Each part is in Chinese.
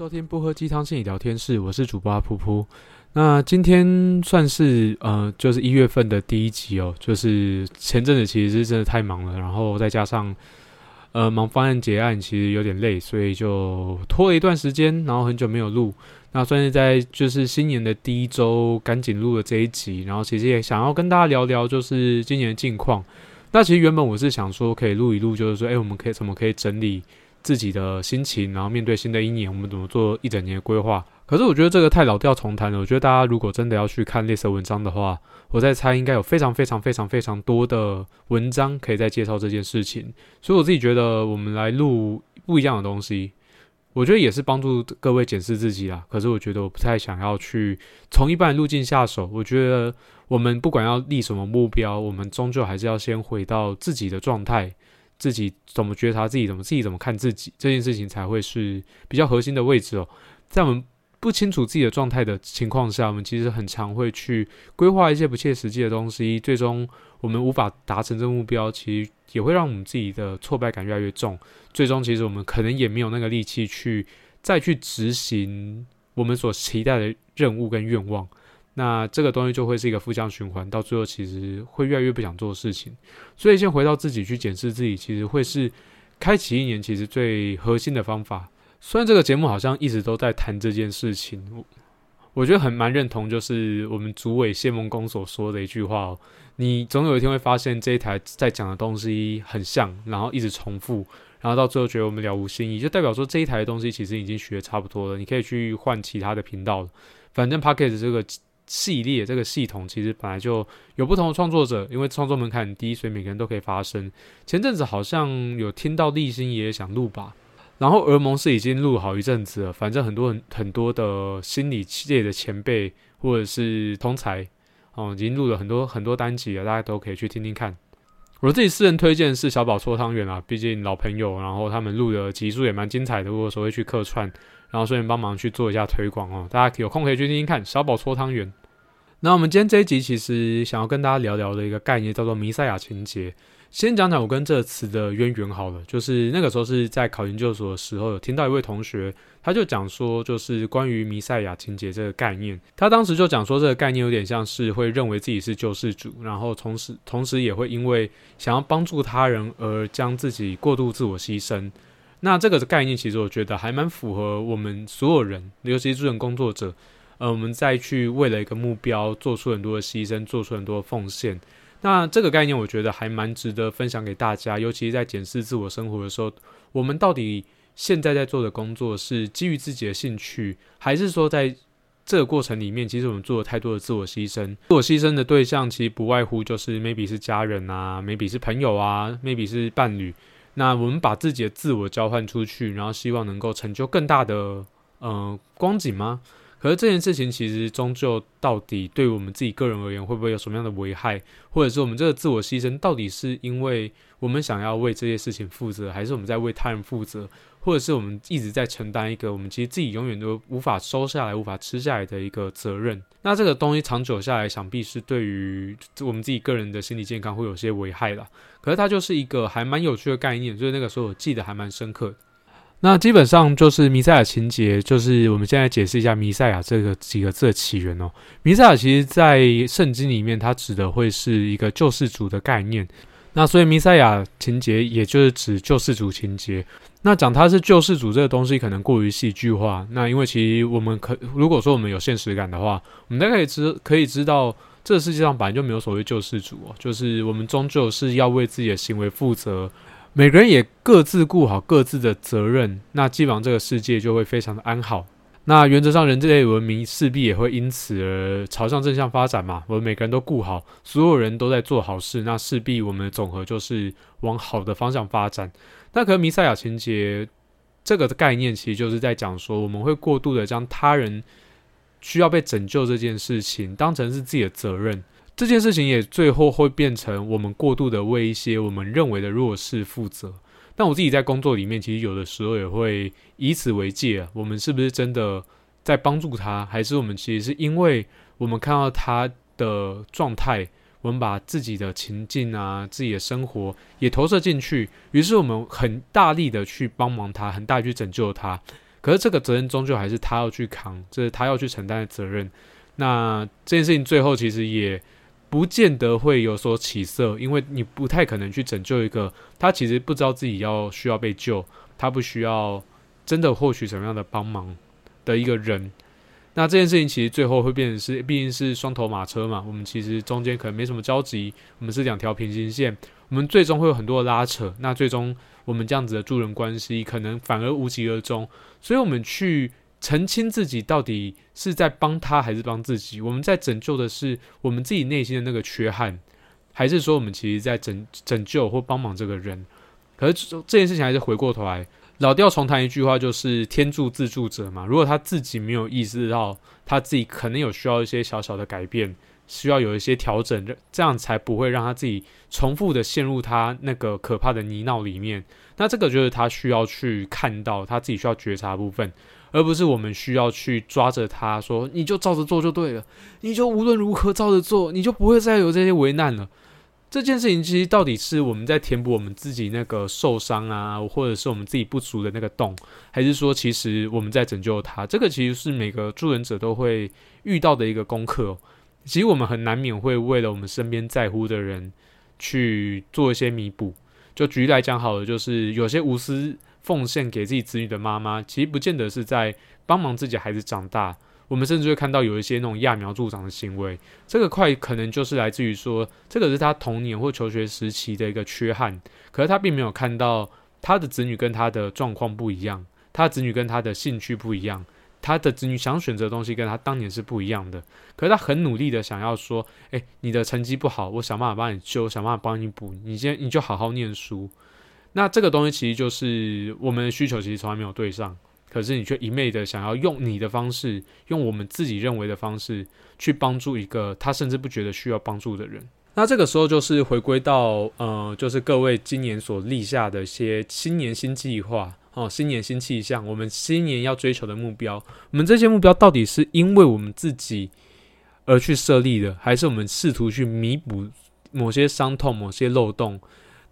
收听不喝鸡汤心理聊天室，我是主播阿噗噗。那今天算是呃，就是一月份的第一集哦。就是前阵子其实是真的太忙了，然后再加上呃忙方案结案，其实有点累，所以就拖了一段时间，然后很久没有录。那算是在就是新年的第一周赶紧录了这一集，然后其实也想要跟大家聊聊就是今年的近况。那其实原本我是想说可以录一录，就是说哎，我们可以怎么可以整理。自己的心情，然后面对新的一年，我们怎么做一整年的规划？可是我觉得这个太老调重弹了。我觉得大家如果真的要去看类似文章的话，我在猜应该有非常非常非常非常多的文章可以再介绍这件事情。所以我自己觉得，我们来录不一样的东西，我觉得也是帮助各位检视自己啦。可是我觉得我不太想要去从一般的路径下手。我觉得我们不管要立什么目标，我们终究还是要先回到自己的状态。自己怎么觉察自己，怎么自己怎么看自己，这件事情才会是比较核心的位置哦。在我们不清楚自己的状态的情况下，我们其实很常会去规划一些不切实际的东西，最终我们无法达成这个目标，其实也会让我们自己的挫败感越来越重。最终，其实我们可能也没有那个力气去再去执行我们所期待的任务跟愿望。那这个东西就会是一个负向循环，到最后其实会越来越不想做事情。所以先回到自己去检视自己，其实会是开启一年其实最核心的方法。虽然这个节目好像一直都在谈这件事情，我我觉得很蛮认同，就是我们主委谢梦工所说的一句话哦：你总有一天会发现这一台在讲的东西很像，然后一直重复，然后到最后觉得我们了无新意，就代表说这一台的东西其实已经学差不多了，你可以去换其他的频道了。反正 Pocket 这个。系列这个系统其实本来就有不同的创作者，因为创作门槛很低，所以每个人都可以发声。前阵子好像有听到立新也想录吧，然后俄蒙是已经录好一阵子了。反正很多很很多的心理界的前辈或者是通才哦，已经录了很多很多单集了，大家都可以去听听看。我自己私人推荐是小宝搓汤圆啊，毕竟老朋友，然后他们录的集数也蛮精彩的，如果说会去客串，然后顺便帮忙去做一下推广哦，大家有空可以去听听看小宝搓汤圆。那我们今天这一集其实想要跟大家聊聊的一个概念叫做弥赛亚情节。先讲讲我跟这个词的渊源好了，就是那个时候是在考研究所的时候，有听到一位同学，他就讲说，就是关于弥赛亚情节这个概念。他当时就讲说，这个概念有点像是会认为自己是救世主，然后同时同时也会因为想要帮助他人而将自己过度自我牺牲。那这个概念其实我觉得还蛮符合我们所有人，尤其是助人工作者。呃，我们再去为了一个目标做出很多的牺牲，做出很多的奉献。那这个概念，我觉得还蛮值得分享给大家。尤其是在检视自我生活的时候，我们到底现在在做的工作是基于自己的兴趣，还是说在这个过程里面，其实我们做了太多的自我牺牲？自我牺牲的对象其实不外乎就是 maybe 是家人啊，maybe 是朋友啊，maybe 是伴侣。那我们把自己的自我交换出去，然后希望能够成就更大的呃光景吗？可是这件事情其实终究到底对我们自己个人而言，会不会有什么样的危害？或者是我们这个自我牺牲，到底是因为我们想要为这些事情负责，还是我们在为他人负责？或者是我们一直在承担一个我们其实自己永远都无法收下来、无法吃下来的一个责任？那这个东西长久下来，想必是对于我们自己个人的心理健康会有些危害了。可是它就是一个还蛮有趣的概念，就是那个时候我记得还蛮深刻。那基本上就是弥赛亚情节，就是我们现在解释一下弥赛亚这个几个字的起源哦。弥赛亚其实在圣经里面，它指的会是一个救世主的概念。那所以弥赛亚情节也就是指救世主情节。那讲它是救世主这个东西，可能过于戏剧化。那因为其实我们可如果说我们有现实感的话，我们大概知可以知道，这个世界上本来就没有所谓救世主哦，就是我们终究是要为自己的行为负责。每个人也各自顾好各自的责任，那基本上这个世界就会非常的安好。那原则上，人类文明势必也会因此而朝向正向发展嘛。我们每个人都顾好，所有人都在做好事，那势必我们的总和就是往好的方向发展。那可能弥赛亚情节这个概念，其实就是在讲说，我们会过度的将他人需要被拯救这件事情当成是自己的责任。这件事情也最后会变成我们过度的为一些我们认为的弱势负责。但我自己在工作里面，其实有的时候也会以此为戒。我们是不是真的在帮助他，还是我们其实是因为我们看到他的状态，我们把自己的情境啊、自己的生活也投射进去，于是我们很大力的去帮忙他，很大力去拯救他。可是这个责任终究还是他要去扛，这是他要去承担的责任。那这件事情最后其实也不见得会有所起色，因为你不太可能去拯救一个他其实不知道自己要需要被救，他不需要真的获取什么样的帮忙的一个人。那这件事情其实最后会变成是，毕竟是双头马车嘛，我们其实中间可能没什么交集，我们是两条平行线，我们最终会有很多的拉扯。那最终我们这样子的助人关系，可能反而无疾而终。所以，我们去澄清自己到底是在帮他还是帮自己？我们在拯救的是我们自己内心的那个缺憾，还是说我们其实在拯拯救或帮忙这个人？可是这件事情还是回过头来。老调重弹一句话，就是天助自助者嘛。如果他自己没有意识到他自己可能有需要一些小小的改变，需要有一些调整，这样才不会让他自己重复的陷入他那个可怕的泥淖里面。那这个就是他需要去看到他自己需要觉察的部分，而不是我们需要去抓着他说你就照着做就对了，你就无论如何照着做，你就不会再有这些为难了。这件事情其实到底是我们在填补我们自己那个受伤啊，或者是我们自己不足的那个洞，还是说其实我们在拯救他？这个其实是每个助人者都会遇到的一个功课。其实我们很难免会为了我们身边在乎的人去做一些弥补。就举例来讲，好了，就是有些无私奉献给自己子女的妈妈，其实不见得是在帮忙自己孩子长大。我们甚至会看到有一些那种揠苗助长的行为，这个快可能就是来自于说，这个是他童年或求学时期的一个缺憾，可是他并没有看到他的子女跟他的状况不一样，他的子女跟他的兴趣不一样，他的子女想选择的东西跟他当年是不一样的，可是他很努力的想要说，诶，你的成绩不好，我想办法帮你修，想办法帮你补，你先你就好好念书，那这个东西其实就是我们的需求其实从来没有对上。可是你却一昧的想要用你的方式，用我们自己认为的方式去帮助一个他甚至不觉得需要帮助的人。那这个时候就是回归到呃，就是各位今年所立下的一些新年新计划哦，新年新气象，我们新年要追求的目标。我们这些目标到底是因为我们自己而去设立的，还是我们试图去弥补某些伤痛、某些漏洞？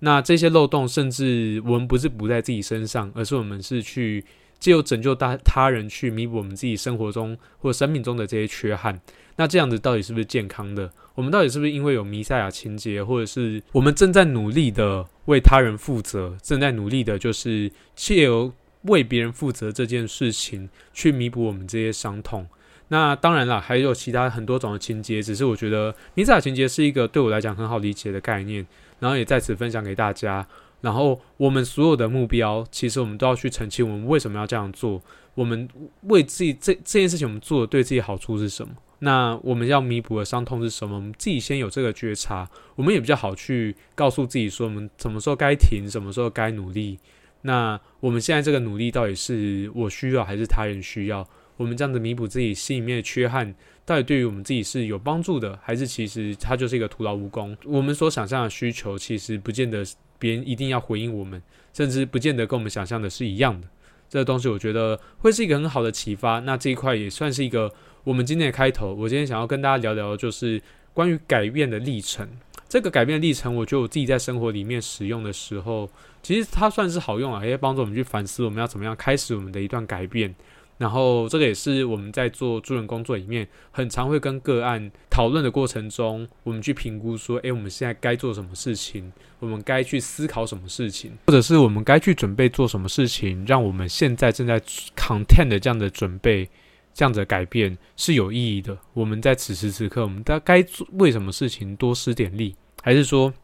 那这些漏洞甚至我们不是补在自己身上，而是我们是去。借由拯救他他人去弥补我们自己生活中或生命中的这些缺憾，那这样子到底是不是健康的？我们到底是不是因为有弥赛亚情节，或者是我们正在努力的为他人负责，正在努力的就是借由为别人负责这件事情去弥补我们这些伤痛？那当然了，还有其他很多种的情节，只是我觉得弥赛亚情节是一个对我来讲很好理解的概念，然后也在此分享给大家。然后我们所有的目标，其实我们都要去澄清，我们为什么要这样做？我们为自己这这件事情，我们做的对自己好处是什么？那我们要弥补的伤痛是什么？我们自己先有这个觉察，我们也比较好去告诉自己说，我们什么时候该停，什么时候该努力。那我们现在这个努力到底是我需要还是他人需要？我们这样子弥补自己心里面的缺憾，到底对于我们自己是有帮助的，还是其实它就是一个徒劳无功？我们所想象的需求，其实不见得。别人一定要回应我们，甚至不见得跟我们想象的是一样的。这个东西，我觉得会是一个很好的启发。那这一块也算是一个我们今天的开头。我今天想要跟大家聊聊，就是关于改变的历程。这个改变历程，我觉得我自己在生活里面使用的时候，其实它算是好用啊，也帮助我们去反思我们要怎么样开始我们的一段改变。然后，这个也是我们在做助人工作里面，很常会跟个案讨论的过程中，我们去评估说，诶，我们现在该做什么事情，我们该去思考什么事情，或者是我们该去准备做什么事情，让我们现在正在 content 的这样的准备，这样的改变是有意义的。我们在此时此刻，我们该该做为什么事情多施点力，还是说，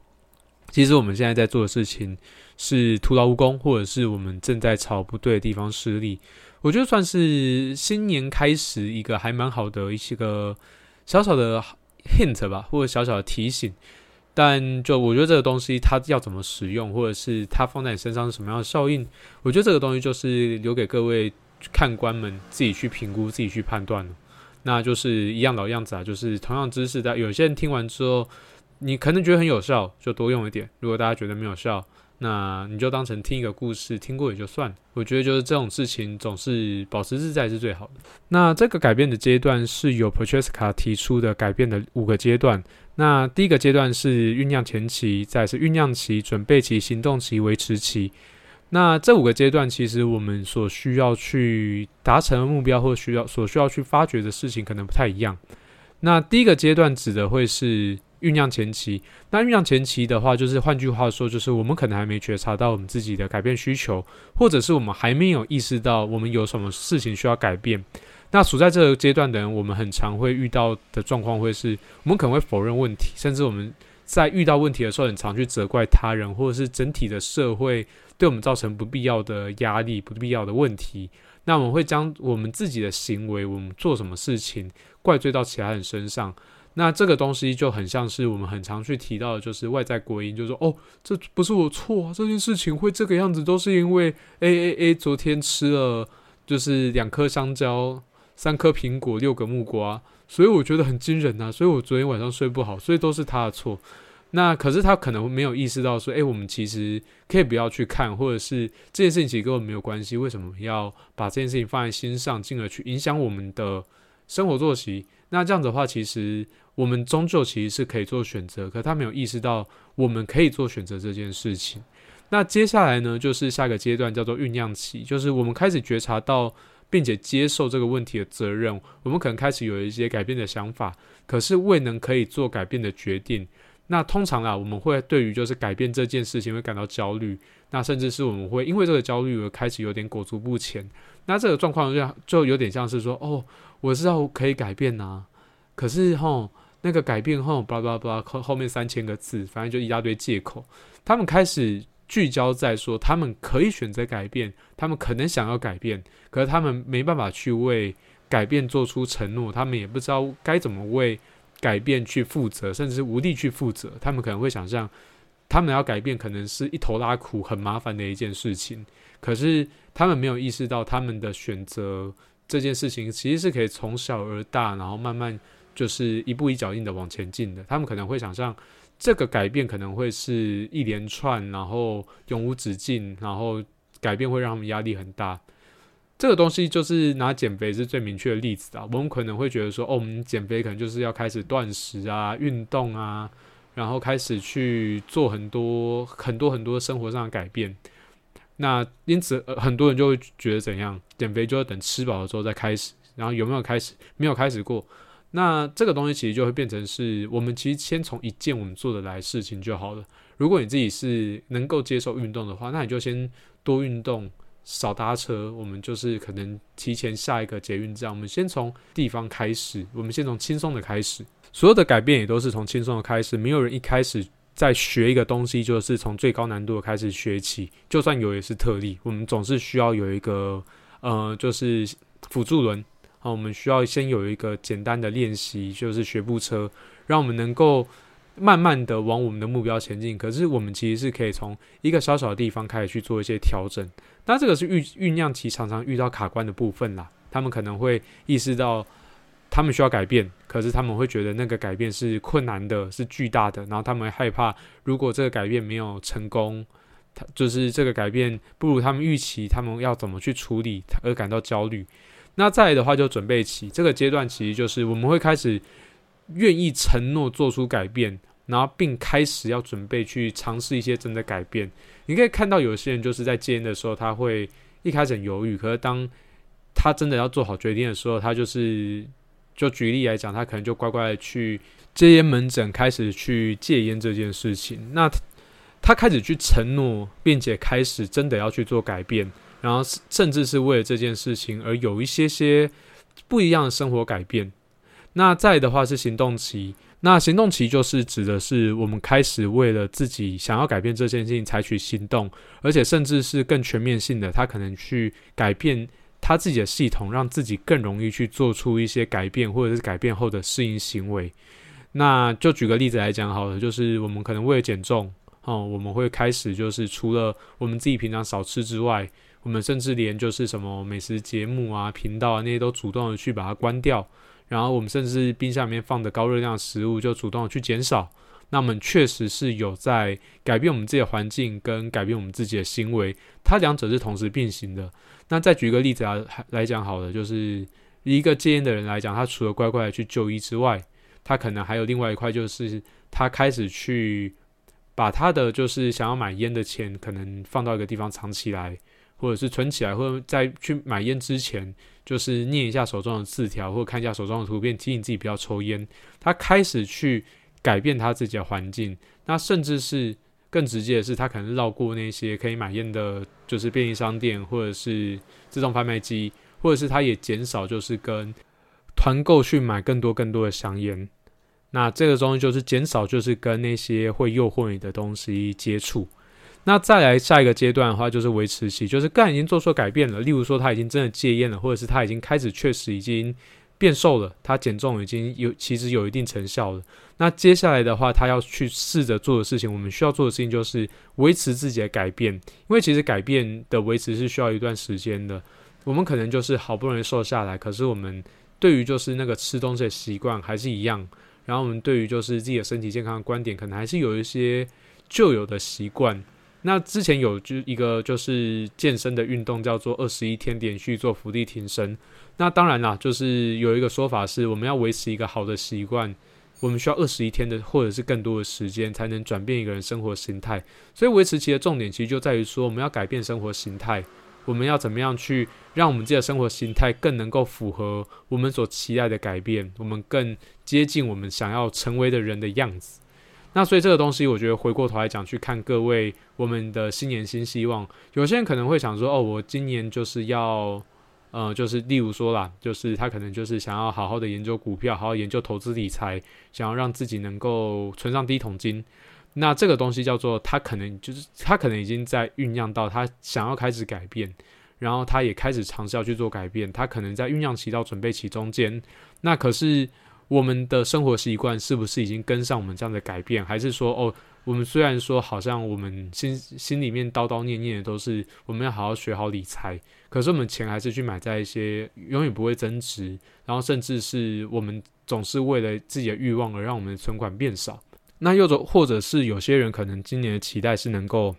其实我们现在在做的事情是徒劳无功，或者是我们正在朝不对的地方施力？我觉得算是新年开始一个还蛮好的一些个小小的 hint 吧，或者小小的提醒。但就我觉得这个东西它要怎么使用，或者是它放在你身上是什么样的效应，我觉得这个东西就是留给各位看官们自己去评估、自己去判断了。那就是一样老样子啊，就是同样知识，但有些人听完之后，你可能觉得很有效，就多用一点；如果大家觉得没有效，那你就当成听一个故事，听过也就算了。我觉得就是这种事情总是保持自在是最好的。那这个改变的阶段是由 p e t r e s c a 提出的改变的五个阶段。那第一个阶段是酝酿前期，再是酝酿期、准备期、行动期、维持期。那这五个阶段，其实我们所需要去达成的目标，或需要所需要去发掘的事情，可能不太一样。那第一个阶段指的会是酝酿前期。那酝酿前期的话，就是换句话说，就是我们可能还没觉察到我们自己的改变需求，或者是我们还没有意识到我们有什么事情需要改变。那处在这个阶段的人，我们很常会遇到的状况会是，我们可能会否认问题，甚至我们在遇到问题的时候，很常去责怪他人，或者是整体的社会。对我们造成不必要的压力、不必要的问题，那我们会将我们自己的行为、我们做什么事情怪罪到其他人身上。那这个东西就很像是我们很常去提到的，就是外在归因，就是说，哦，这不是我错啊，这件事情会这个样子，都是因为 A A A 昨天吃了就是两颗香蕉、三颗苹果、六个木瓜，所以我觉得很惊人呐。所以我昨天晚上睡不好，所以都是他的错。那可是他可能没有意识到说，诶，我们其实可以不要去看，或者是这件事情其实跟我们没有关系。为什么要把这件事情放在心上，进而去影响我们的生活作息？那这样子的话，其实我们终究其实是可以做选择，可他没有意识到我们可以做选择这件事情。那接下来呢，就是下个阶段叫做酝酿期，就是我们开始觉察到并且接受这个问题的责任，我们可能开始有一些改变的想法，可是未能可以做改变的决定。那通常啊，我们会对于就是改变这件事情会感到焦虑，那甚至是我们会因为这个焦虑而开始有点裹足不前。那这个状况就就有点像是说，哦，我知道可以改变呐，可是吼那个改变后，巴拉巴拉后后面三千个字，反正就一大堆借口。他们开始聚焦在说，他们可以选择改变，他们可能想要改变，可是他们没办法去为改变做出承诺，他们也不知道该怎么为。改变去负责，甚至是无力去负责。他们可能会想象，他们要改变，可能是一头拉苦、很麻烦的一件事情。可是他们没有意识到，他们的选择这件事情其实是可以从小而大，然后慢慢就是一步一脚印的往前进的。他们可能会想象，这个改变可能会是一连串，然后永无止境，然后改变会让他们压力很大。这个东西就是拿减肥是最明确的例子啊。我们可能会觉得说，哦，我们减肥可能就是要开始断食啊、运动啊，然后开始去做很多很多很多生活上的改变。那因此，很多人就会觉得怎样？减肥就要等吃饱了之后再开始。然后有没有开始？没有开始过。那这个东西其实就会变成是我们其实先从一件我们做得来事情就好了。如果你自己是能够接受运动的话，那你就先多运动。少搭车，我们就是可能提前下一个捷运站。我们先从地方开始，我们先从轻松的开始。所有的改变也都是从轻松的开始。没有人一开始在学一个东西，就是从最高难度的开始学起。就算有，也是特例。我们总是需要有一个呃，就是辅助轮啊。我们需要先有一个简单的练习，就是学步车，让我们能够。慢慢的往我们的目标前进，可是我们其实是可以从一个小小的地方开始去做一些调整。那这个是酝酝酿期常常遇到卡关的部分啦。他们可能会意识到他们需要改变，可是他们会觉得那个改变是困难的，是巨大的。然后他们害怕，如果这个改变没有成功，他就是这个改变不如他们预期，他们要怎么去处理而感到焦虑。那再来的话，就准备期这个阶段，其实就是我们会开始。愿意承诺做出改变，然后并开始要准备去尝试一些真的改变。你可以看到有些人就是在戒烟的时候，他会一开始犹豫，可是当他真的要做好决定的时候，他就是就举例来讲，他可能就乖乖的去戒烟门诊，开始去戒烟这件事情。那他开始去承诺，并且开始真的要去做改变，然后甚至是为了这件事情而有一些些不一样的生活改变。那再的话是行动期，那行动期就是指的是我们开始为了自己想要改变这件事情采取行动，而且甚至是更全面性的，他可能去改变他自己的系统，让自己更容易去做出一些改变，或者是改变后的适应行为。那就举个例子来讲好了，就是我们可能为了减重，哦，我们会开始就是除了我们自己平常少吃之外，我们甚至连就是什么美食节目啊、频道啊那些都主动的去把它关掉。然后我们甚至冰箱里面放的高热量食物就主动的去减少，那我们确实是有在改变我们自己的环境跟改变我们自己的行为，它两者是同时并行的。那再举个例子啊，来讲好的，就是一个戒烟的人来讲，他除了乖乖的去就医之外，他可能还有另外一块，就是他开始去把他的就是想要买烟的钱，可能放到一个地方藏起来，或者是存起来，或者在去买烟之前，就是念一下手中的字条，或者看一下手中的图片，提醒自己不要抽烟。他开始去改变他自己的环境，那甚至是更直接的是，他可能绕过那些可以买烟的，就是便利商店，或者是自动贩卖机，或者是他也减少就是跟团购去买更多更多的香烟。那这个东西就是减少，就是跟那些会诱惑你的东西接触。那再来下一个阶段的话，就是维持期，就是干已经做出改变了。例如说，他已经真的戒烟了，或者是他已经开始确实已经变瘦了，他减重已经有其实有一定成效了。那接下来的话，他要去试着做的事情，我们需要做的事情就是维持自己的改变，因为其实改变的维持是需要一段时间的。我们可能就是好不容易瘦下来，可是我们对于就是那个吃东西的习惯还是一样。然后我们对于就是自己的身体健康的观点，可能还是有一些旧有的习惯。那之前有就一个就是健身的运动，叫做二十一天连续做伏地挺身。那当然啦，就是有一个说法是，我们要维持一个好的习惯，我们需要二十一天的或者是更多的时间，才能转变一个人生活形态。所以维持期的重点其实就在于说，我们要改变生活形态。我们要怎么样去让我们自己的生活形态更能够符合我们所期待的改变？我们更接近我们想要成为的人的样子。那所以这个东西，我觉得回过头来讲，去看各位我们的新年新希望。有些人可能会想说：“哦，我今年就是要，呃，就是例如说啦，就是他可能就是想要好好的研究股票，好好研究投资理财，想要让自己能够存上第一桶金。”那这个东西叫做他可能就是他可能已经在酝酿到他想要开始改变，然后他也开始尝试要去做改变，他可能在酝酿期到准备期中间。那可是我们的生活习惯是不是已经跟上我们这样的改变？还是说哦，我们虽然说好像我们心心里面叨叨念念的都是我们要好好学好理财，可是我们钱还是去买在一些永远不会增值，然后甚至是我们总是为了自己的欲望而让我们的存款变少。那又者或者是有些人可能今年的期待是能够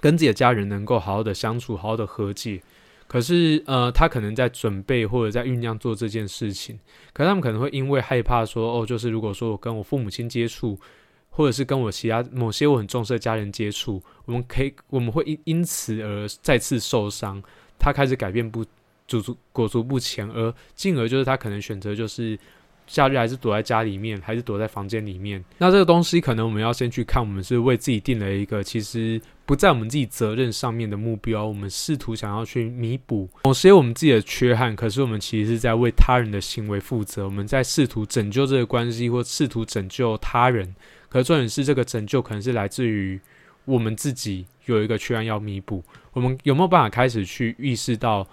跟自己的家人能够好好的相处，好好的和解。可是呃，他可能在准备或者在酝酿做这件事情，可是他们可能会因为害怕说，哦，就是如果说我跟我父母亲接触，或者是跟我其他某些我很重视的家人接触，我们可以我们会因因此而再次受伤。他开始改变不足足裹足不前，而进而就是他可能选择就是。假日还是躲在家里面，还是躲在房间里面？那这个东西可能我们要先去看，我们是为自己定了一个其实不在我们自己责任上面的目标。我们试图想要去弥补某些我们自己的缺憾，可是我们其实是在为他人的行为负责。我们在试图拯救这个关系，或试图拯救他人。可重点是，这个拯救可能是来自于我们自己有一个缺憾要弥补。我们有没有办法开始去意识到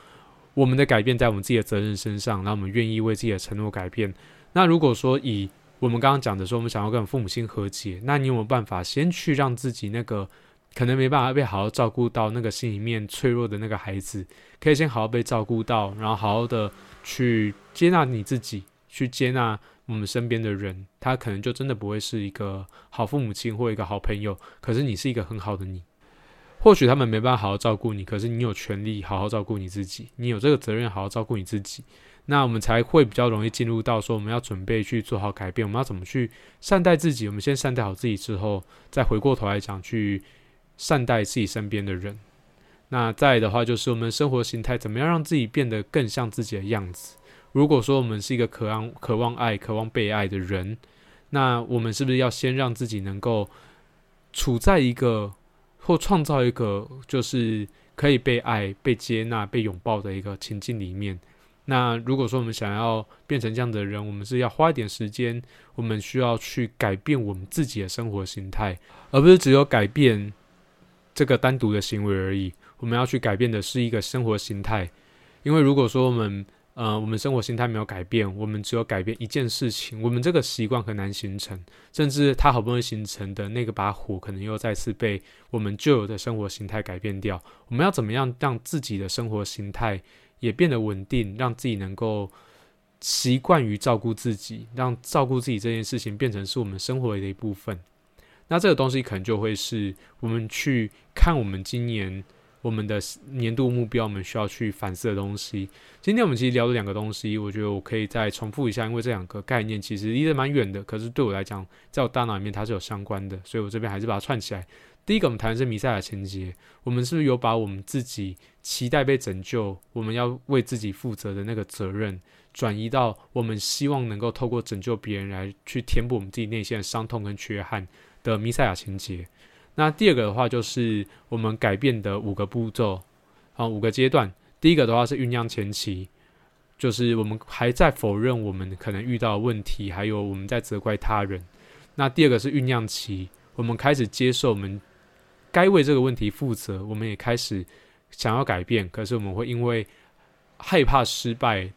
我们的改变在我们自己的责任身上？那我们愿意为自己的承诺改变？那如果说以我们刚刚讲的说，我们想要跟父母亲和解，那你有没有办法先去让自己那个可能没办法被好好照顾到那个心里面脆弱的那个孩子，可以先好好被照顾到，然后好好的去接纳你自己，去接纳我们身边的人，他可能就真的不会是一个好父母亲或一个好朋友，可是你是一个很好的你。或许他们没办法好好照顾你，可是你有权利好好照顾你自己，你有这个责任好好照顾你自己。那我们才会比较容易进入到说，我们要准备去做好改变，我们要怎么去善待自己？我们先善待好自己之后，再回过头来讲去善待自己身边的人。那再的话，就是我们生活形态怎么样让自己变得更像自己的样子？如果说我们是一个渴望、渴望爱、渴望被爱的人，那我们是不是要先让自己能够处在一个或创造一个就是可以被爱、被接纳、被拥抱的一个情境里面？那如果说我们想要变成这样的人，我们是要花一点时间，我们需要去改变我们自己的生活形态，而不是只有改变这个单独的行为而已。我们要去改变的是一个生活形态，因为如果说我们呃我们生活形态没有改变，我们只有改变一件事情，我们这个习惯很难形成，甚至它好不容易形成的那个把火，可能又再次被我们旧有的生活形态改变掉。我们要怎么样让自己的生活形态？也变得稳定，让自己能够习惯于照顾自己，让照顾自己这件事情变成是我们生活的一部分。那这个东西可能就会是我们去看我们今年我们的年度目标，我们需要去反思的东西。今天我们其实聊了两个东西，我觉得我可以再重复一下，因为这两个概念其实离得蛮远的，可是对我来讲，在我大脑里面它是有相关的，所以我这边还是把它串起来。第一个，我们谈的是弥赛亚情节，我们是不是有把我们自己期待被拯救，我们要为自己负责的那个责任，转移到我们希望能够透过拯救别人来去填补我们自己内心的伤痛跟缺憾的弥赛亚情节？那第二个的话，就是我们改变的五个步骤啊，五个阶段。第一个的话是酝酿前期，就是我们还在否认我们可能遇到问题，还有我们在责怪他人。那第二个是酝酿期，我们开始接受我们该为这个问题负责，我们也开始想要改变，可是我们会因为害怕失败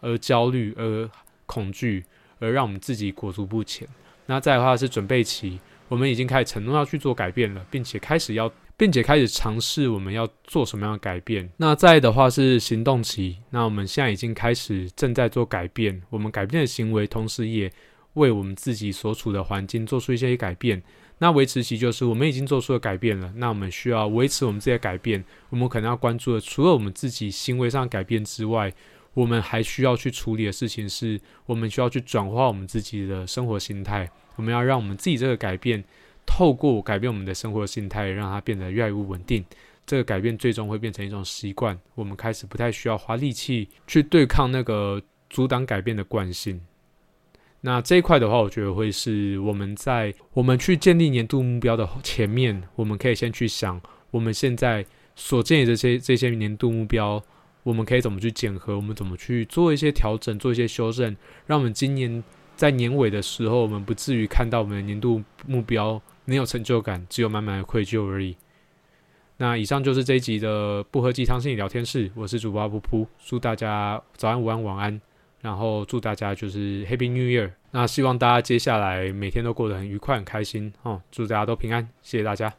而焦虑、而恐惧，而让我们自己裹足不前。那再的话是准备期。我们已经开始承诺要去做改变了，并且开始要，并且开始尝试我们要做什么样的改变。那再的话是行动期，那我们现在已经开始正在做改变，我们改变的行为，同时也为我们自己所处的环境做出一些改变。那维持期就是我们已经做出了改变了，那我们需要维持我们这些改变。我们可能要关注的，除了我们自己行为上改变之外，我们还需要去处理的事情是，我们需要去转化我们自己的生活心态。我们要让我们自己这个改变，透过改变我们的生活心态，让它变得越来越稳定。这个改变最终会变成一种习惯，我们开始不太需要花力气去对抗那个阻挡改变的惯性。那这一块的话，我觉得会是我们在我们去建立年度目标的前面，我们可以先去想，我们现在所建议这些这些年度目标，我们可以怎么去检核，我们怎么去做一些调整，做一些修正，让我们今年。在年尾的时候，我们不至于看到我们的年度目标没有成就感，只有满满的愧疚而已。那以上就是这一集的不喝鸡汤心理聊天室，我是主播阿噗噗，祝大家早安、午安、晚安，然后祝大家就是 Happy New Year。那希望大家接下来每天都过得很愉快、很开心哦，祝大家都平安，谢谢大家。